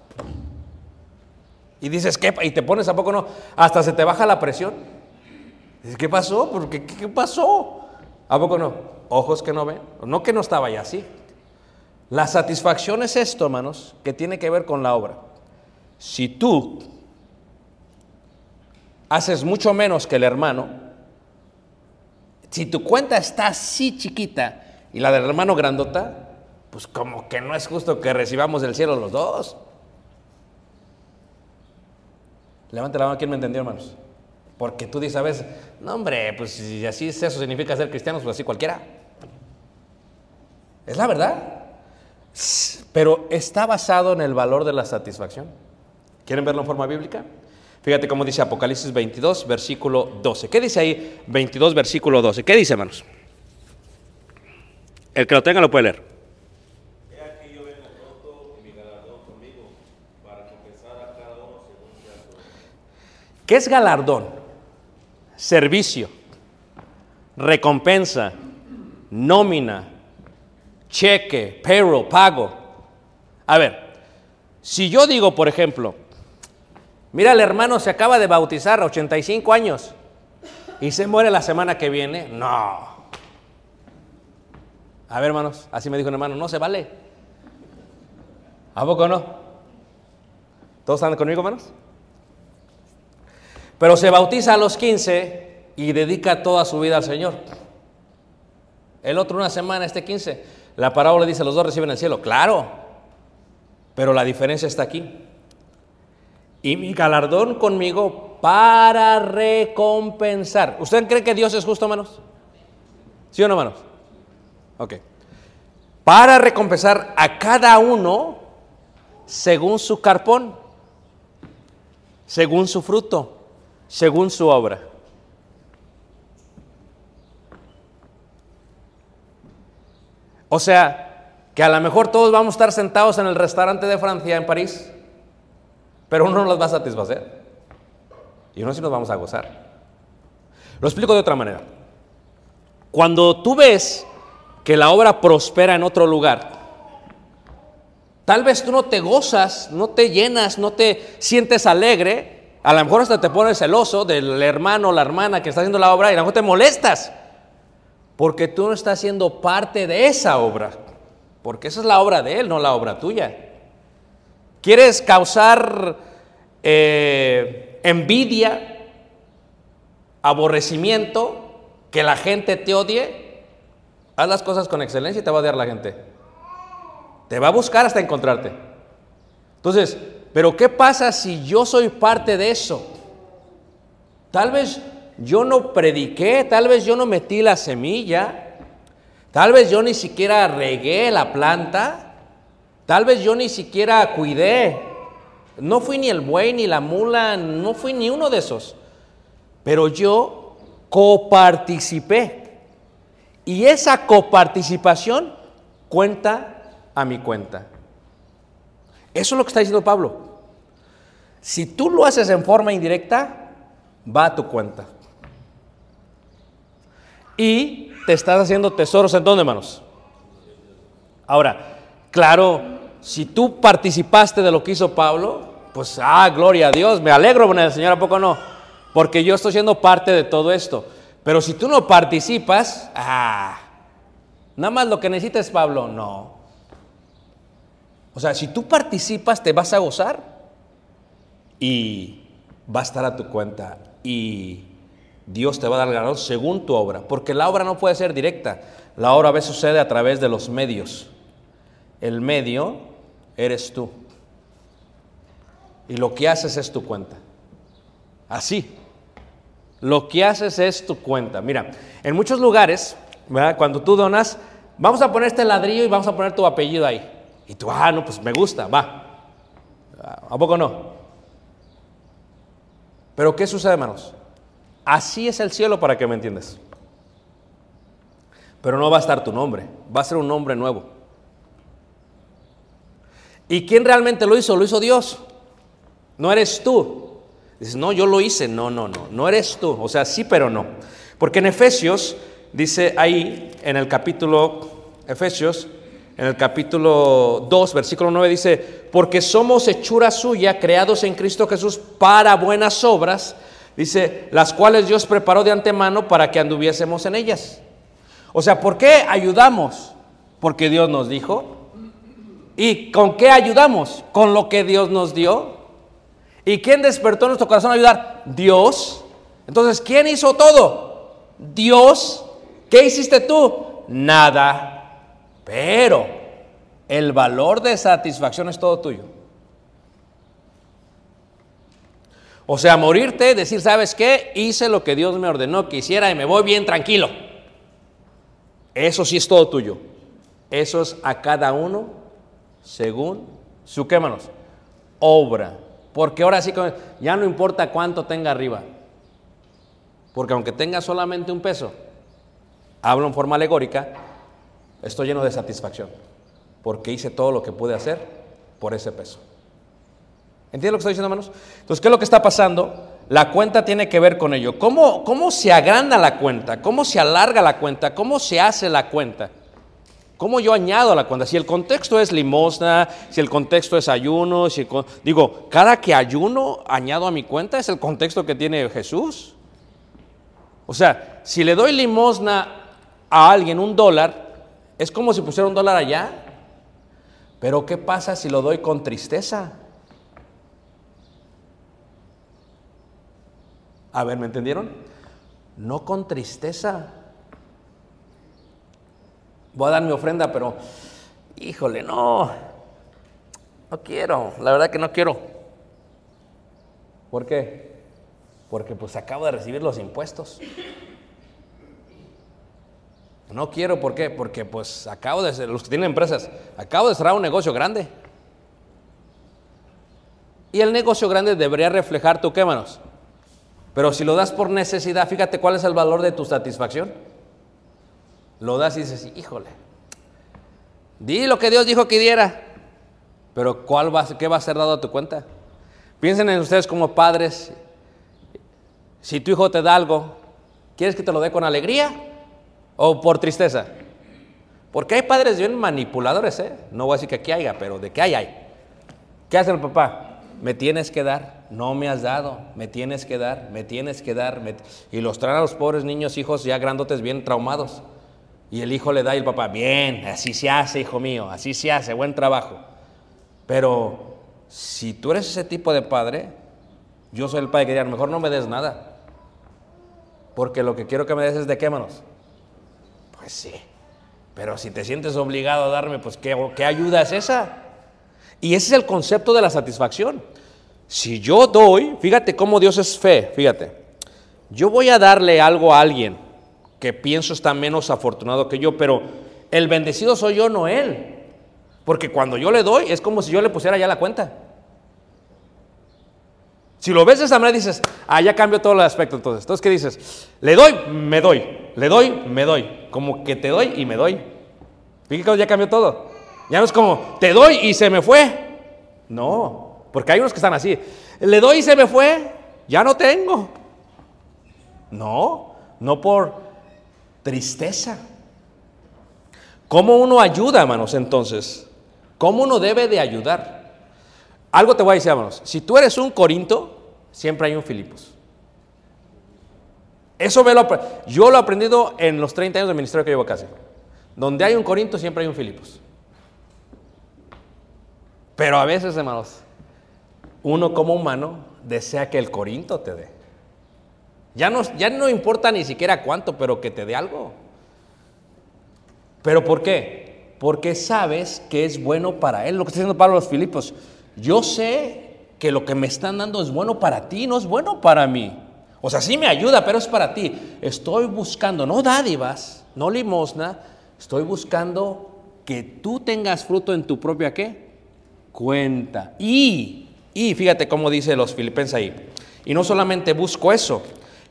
Y dices, ¿qué? Y te pones a poco no. Hasta se te baja la presión. ¿Qué pasó? ¿Por qué, ¿Qué pasó? ¿A poco no? Ojos que no ven. No que no estaba ya así. La satisfacción es esto, hermanos, que tiene que ver con la obra. Si tú haces mucho menos que el hermano, si tu cuenta está así chiquita y la del hermano grandota, pues como que no es justo que recibamos del cielo los dos. Levante la mano, ¿quién me entendió, hermanos? Porque tú dices a veces, no hombre, pues si así es eso significa ser cristianos, pues así cualquiera. Es la verdad. Pero está basado en el valor de la satisfacción. ¿Quieren verlo en forma bíblica? Fíjate cómo dice Apocalipsis 22, versículo 12. ¿Qué dice ahí 22, versículo 12? ¿Qué dice, hermanos? El que lo tenga lo puede leer. ¿Qué es galardón? Servicio, recompensa, nómina, cheque, payroll, pago. A ver, si yo digo, por ejemplo, mira, el hermano se acaba de bautizar a 85 años y se muere la semana que viene, no. A ver, hermanos, así me dijo un hermano, no se vale. ¿A poco no? ¿Todos están conmigo, hermanos? Pero se bautiza a los 15 y dedica toda su vida al Señor. El otro una semana, este 15. La parábola dice, los dos reciben el cielo. Claro, pero la diferencia está aquí. Y mi galardón conmigo para recompensar. ¿Usted cree que Dios es justo, hermanos? ¿Sí o no, hermanos? Ok. Para recompensar a cada uno según su carpón, según su fruto, según su obra. O sea, que a lo mejor todos vamos a estar sentados en el restaurante de Francia en París, pero uno no los va a satisfacer. Y uno sí nos vamos a gozar. Lo explico de otra manera. Cuando tú ves que la obra prospera en otro lugar, tal vez tú no te gozas, no te llenas, no te sientes alegre, a lo mejor hasta te pones celoso del hermano o la hermana que está haciendo la obra y a lo mejor te molestas, porque tú no estás siendo parte de esa obra, porque esa es la obra de él, no la obra tuya. ¿Quieres causar eh, envidia, aborrecimiento, que la gente te odie? Haz las cosas con excelencia y te va a odiar la gente. Te va a buscar hasta encontrarte. Entonces, pero ¿qué pasa si yo soy parte de eso? Tal vez yo no prediqué, tal vez yo no metí la semilla, tal vez yo ni siquiera regué la planta, tal vez yo ni siquiera cuidé. No fui ni el buey ni la mula, no fui ni uno de esos. Pero yo coparticipé. Y esa coparticipación cuenta a mi cuenta. Eso es lo que está diciendo Pablo. Si tú lo haces en forma indirecta, va a tu cuenta. Y te estás haciendo tesoros en dónde, hermanos. Ahora, claro, si tú participaste de lo que hizo Pablo, pues, ah, gloria a Dios, me alegro con el Señor, ¿a poco no? Porque yo estoy siendo parte de todo esto. Pero si tú no participas, ah, nada más lo que necesitas, Pablo, no. O sea, si tú participas, te vas a gozar y va a estar a tu cuenta y Dios te va a dar el galardón según tu obra, porque la obra no puede ser directa, la obra a veces sucede a través de los medios. El medio eres tú y lo que haces es tu cuenta. Así, lo que haces es tu cuenta. Mira, en muchos lugares, cuando tú donas, vamos a poner este ladrillo y vamos a poner tu apellido ahí. Y tú, ah, no, pues me gusta, va. ¿A poco no? Pero ¿qué sucede, hermanos? Así es el cielo para que me entiendas. Pero no va a estar tu nombre, va a ser un nombre nuevo. ¿Y quién realmente lo hizo? Lo hizo Dios. No eres tú. Dices, no, yo lo hice. No, no, no, no eres tú. O sea, sí, pero no. Porque en Efesios, dice ahí, en el capítulo, Efesios, en el capítulo 2, versículo 9 dice, porque somos hechura suya, creados en Cristo Jesús para buenas obras, dice, las cuales Dios preparó de antemano para que anduviésemos en ellas. O sea, ¿por qué ayudamos? Porque Dios nos dijo. ¿Y con qué ayudamos? Con lo que Dios nos dio. ¿Y quién despertó nuestro corazón a ayudar? Dios. Entonces, ¿quién hizo todo? Dios. ¿Qué hiciste tú? Nada. Pero el valor de satisfacción es todo tuyo. O sea, morirte, decir, ¿sabes qué? Hice lo que Dios me ordenó que hiciera y me voy bien tranquilo. Eso sí es todo tuyo. Eso es a cada uno según su, ¿qué manos? Obra. Porque ahora sí, ya no importa cuánto tenga arriba. Porque aunque tenga solamente un peso, hablo en forma alegórica, estoy lleno de satisfacción. Porque hice todo lo que pude hacer por ese peso. ¿Entienden lo que estoy diciendo, hermanos? Entonces, ¿qué es lo que está pasando? la cuenta tiene que ver con ello. ¿Cómo, ¿Cómo se agranda la cuenta? ¿Cómo se alarga la cuenta? ¿Cómo se hace la cuenta? ¿Cómo yo añado a la cuenta? Si el contexto es limosna, si el contexto es ayuno, si digo, cada que ayuno añado a mi cuenta es el contexto que tiene Jesús. O sea, si le doy limosna a alguien un dólar, es como si pusiera un dólar allá. Pero ¿qué pasa si lo doy con tristeza? A ver, ¿me entendieron? No con tristeza. Voy a dar mi ofrenda, pero híjole, no. No quiero, la verdad que no quiero. ¿Por qué? Porque pues acabo de recibir los impuestos. No quiero, ¿por qué? Porque pues acabo de los que tienen empresas, acabo de cerrar un negocio grande. Y el negocio grande debería reflejar tu qué, manos. Pero si lo das por necesidad, fíjate cuál es el valor de tu satisfacción. Lo das y dices, híjole, di lo que Dios dijo que diera. Pero ¿cuál va, ¿qué va a ser dado a tu cuenta? Piensen en ustedes como padres. Si tu hijo te da algo, ¿quieres que te lo dé con alegría o por tristeza? Porque hay padres bien manipuladores, ¿eh? No voy a decir que aquí haya, pero de que hay, hay. ¿Qué hace el papá? Me tienes que dar, no me has dado, me tienes que dar, me tienes que dar. Y los traen a los pobres niños, hijos ya grandotes, bien traumados. Y el hijo le da y el papá, bien, así se hace, hijo mío, así se hace, buen trabajo. Pero si tú eres ese tipo de padre, yo soy el padre que diría, mejor no me des nada. Porque lo que quiero que me des es de qué manos. Pues sí. Pero si te sientes obligado a darme, pues ¿qué, qué ayuda es esa? Y ese es el concepto de la satisfacción. Si yo doy, fíjate cómo Dios es fe, fíjate. Yo voy a darle algo a alguien que pienso está menos afortunado que yo, pero el bendecido soy yo, no él. Porque cuando yo le doy, es como si yo le pusiera ya la cuenta. Si lo ves de esa manera, dices, ah, ya cambió todo el aspecto entonces. Entonces, ¿qué dices? Le doy, me doy. Le doy, me doy. Como que te doy y me doy. Fíjate que ya cambió todo. Ya no es como, te doy y se me fue. No, porque hay unos que están así. Le doy y se me fue, ya no tengo. No, no por tristeza. ¿Cómo uno ayuda, hermanos, entonces? ¿Cómo uno debe de ayudar? Algo te voy a decir, hermanos. Si tú eres un Corinto, siempre hay un Filipos. Eso me lo, yo lo he aprendido en los 30 años de ministerio que llevo casi. Donde hay un Corinto, siempre hay un Filipos. Pero a veces, hermanos, uno como humano desea que el Corinto te dé. Ya no, ya no importa ni siquiera cuánto, pero que te dé algo. ¿Pero por qué? Porque sabes que es bueno para él. Lo que está diciendo Pablo a los Filipos. Yo sé que lo que me están dando es bueno para ti, no es bueno para mí. O sea, sí me ayuda, pero es para ti. Estoy buscando, no dádivas, no limosna, estoy buscando que tú tengas fruto en tu propia qué? Cuenta. Y, y fíjate cómo dice los filipenses ahí. Y no solamente busco eso.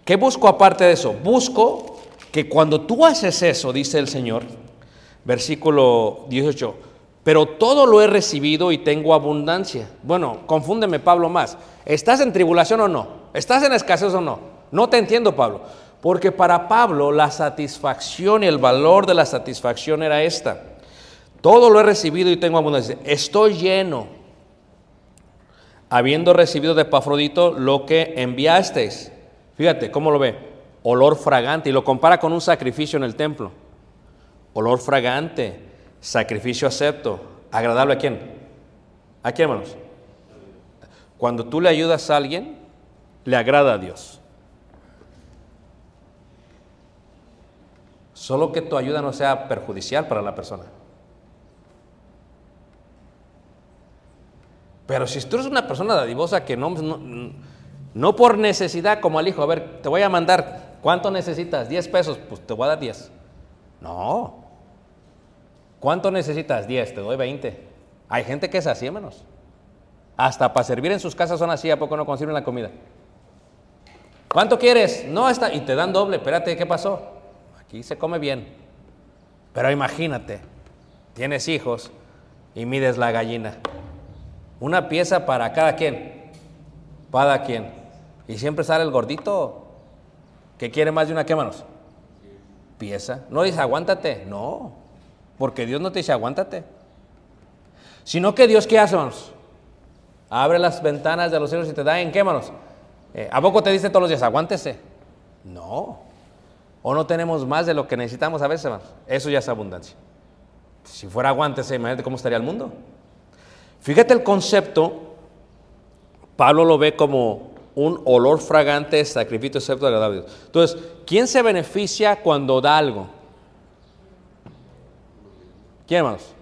¿Qué busco aparte de eso? Busco que cuando tú haces eso, dice el Señor, versículo 18, pero todo lo he recibido y tengo abundancia. Bueno, confúndeme Pablo más. ¿Estás en tribulación o no? ¿Estás en escasez o no? No te entiendo, Pablo. Porque para Pablo la satisfacción y el valor de la satisfacción era esta. Todo lo he recibido y tengo abundancia. Estoy lleno, habiendo recibido de Epafrodito lo que enviasteis. Fíjate cómo lo ve. Olor fragante. Y lo compara con un sacrificio en el templo. Olor fragante, sacrificio acepto. ¿Agradable a quién? ¿A quién, hermanos? Cuando tú le ayudas a alguien, le agrada a Dios. Solo que tu ayuda no sea perjudicial para la persona. Pero si tú eres una persona dadivosa que no, no, no por necesidad, como al hijo, a ver, te voy a mandar, ¿cuánto necesitas? 10 pesos, pues te voy a dar 10. No. ¿Cuánto necesitas? 10, te doy 20. Hay gente que es así, hermanos. Hasta para servir en sus casas son así, ¿a poco no consiguen la comida? ¿Cuánto quieres? No, está, y te dan doble, espérate, ¿qué pasó? Aquí se come bien. Pero imagínate, tienes hijos y mides la gallina. Una pieza para cada quien. Para quien. Y siempre sale el gordito que quiere más de una, ¿qué manos? Pieza. No dice aguántate, no. Porque Dios no te dice aguántate. Sino que Dios, ¿qué hace, hermanos? Abre las ventanas de los cielos y te da en qué, manos. Eh, ¿A poco te dice todos los días, aguántese? No. O no tenemos más de lo que necesitamos a veces, hermanos. Eso ya es abundancia. Si fuera aguántese, imagínate cómo estaría el mundo. Fíjate el concepto, Pablo lo ve como un olor fragante, sacrificio excepto agradable. Entonces, ¿quién se beneficia cuando da algo? ¿Quién, hermanos?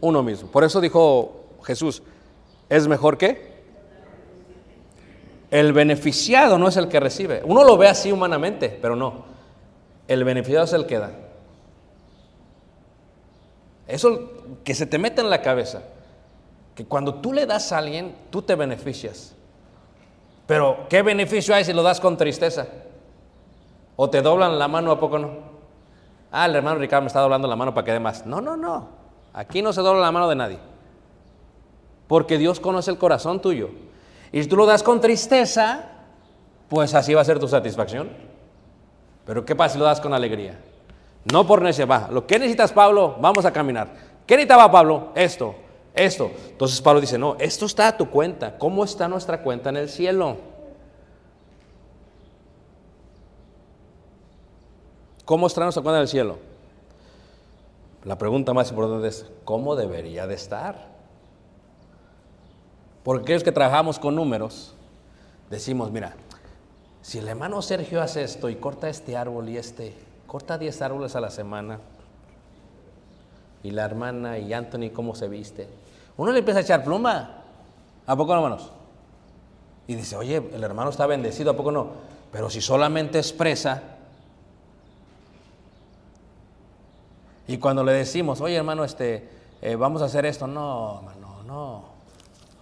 Uno mismo. Por eso dijo Jesús, ¿es mejor que? El beneficiado no es el que recibe. Uno lo ve así humanamente, pero no. El beneficiado es el que da. Eso que se te mete en la cabeza. Que cuando tú le das a alguien, tú te beneficias. Pero, ¿qué beneficio hay si lo das con tristeza? ¿O te doblan la mano a poco no? Ah, el hermano Ricardo me está doblando la mano para que dé más. No, no, no. Aquí no se dobla la mano de nadie. Porque Dios conoce el corazón tuyo. Y tú lo das con tristeza, pues así va a ser tu satisfacción. Pero ¿qué pasa si lo das con alegría? No por necesidad. Va, lo que necesitas, Pablo, vamos a caminar. ¿Qué necesitaba Pablo? Esto, esto. Entonces Pablo dice, no, esto está a tu cuenta. ¿Cómo está nuestra cuenta en el cielo? ¿Cómo está nuestra cuenta en el cielo? La pregunta más importante es, ¿cómo debería de estar? Porque aquellos que trabajamos con números, decimos, mira, si el hermano Sergio hace esto y corta este árbol y este, corta 10 árboles a la semana, y la hermana y Anthony cómo se viste, uno le empieza a echar pluma, ¿a poco no, hermanos? Y dice, oye, el hermano está bendecido, ¿a poco no? Pero si solamente expresa, y cuando le decimos, oye hermano, este, eh, vamos a hacer esto, no, hermano, no.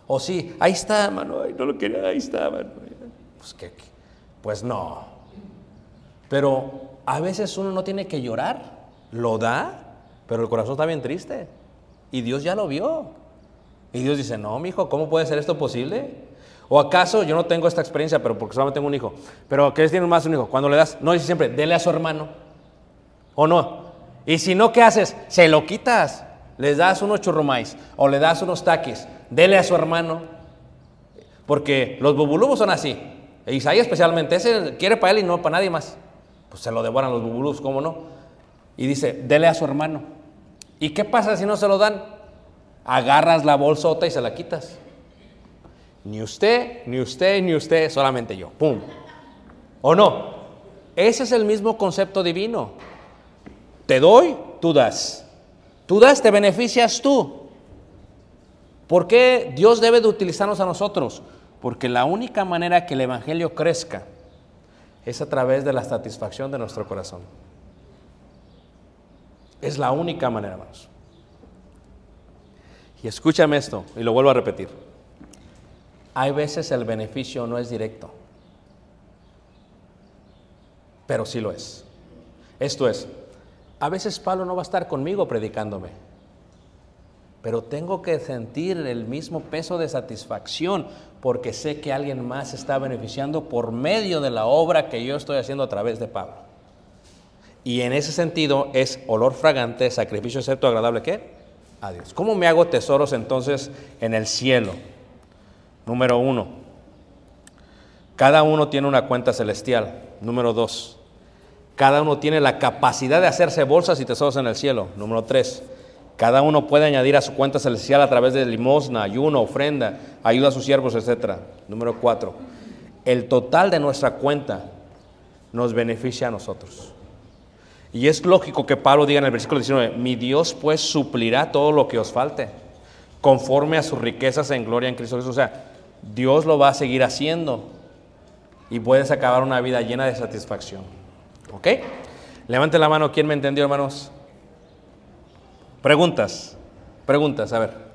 O sí, ahí está, hermano, ay, no lo quería, ahí está, hermano. Pues, ¿qué, pues no. Pero a veces uno no tiene que llorar, lo da, pero el corazón está bien triste. Y Dios ya lo vio. Y Dios dice, no, mi hijo, ¿cómo puede ser esto posible? ¿O acaso yo no tengo esta experiencia, pero porque solamente tengo un hijo? Pero ¿qué tiene más un hijo? Cuando le das, no dice siempre, dele a su hermano. ¿O no? Y si no, ¿qué haces? Se lo quitas. Les das unos churrumais o le das unos taquis. Dele a su hermano. Porque los bubulubos son así. E Isaías especialmente, ese quiere para él y no para nadie más. Pues se lo devoran los bubulubos, ¿cómo no? Y dice, dele a su hermano. ¿Y qué pasa si no se lo dan? Agarras la bolsota y se la quitas. Ni usted, ni usted, ni usted, solamente yo. ¡Pum! ¿O no? Ese es el mismo concepto divino. Te doy, tú das. Tú das, te beneficias tú. ¿Por qué Dios debe de utilizarnos a nosotros? Porque la única manera que el Evangelio crezca es a través de la satisfacción de nuestro corazón. Es la única manera, hermanos. Y escúchame esto, y lo vuelvo a repetir. Hay veces el beneficio no es directo, pero sí lo es. Esto es, a veces Pablo no va a estar conmigo predicándome, pero tengo que sentir el mismo peso de satisfacción porque sé que alguien más está beneficiando por medio de la obra que yo estoy haciendo a través de Pablo. Y en ese sentido es olor fragante, sacrificio excepto agradable, ¿qué? A Dios. ¿Cómo me hago tesoros entonces en el cielo? Número uno, cada uno tiene una cuenta celestial. Número dos, cada uno tiene la capacidad de hacerse bolsas y tesoros en el cielo. Número tres, cada uno puede añadir a su cuenta celestial a través de limosna, ayuno, ofrenda, ayuda a sus siervos, etc. Número cuatro, el total de nuestra cuenta nos beneficia a nosotros. Y es lógico que Pablo diga en el versículo 19, mi Dios pues suplirá todo lo que os falte, conforme a sus riquezas en gloria en Cristo Jesús. O sea, Dios lo va a seguir haciendo y puedes acabar una vida llena de satisfacción. ¿Ok? Levante la mano, ¿quién me entendió, hermanos? Preguntas, preguntas, a ver.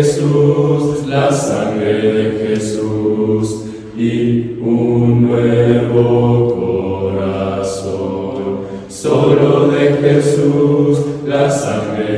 Jesús, la sangre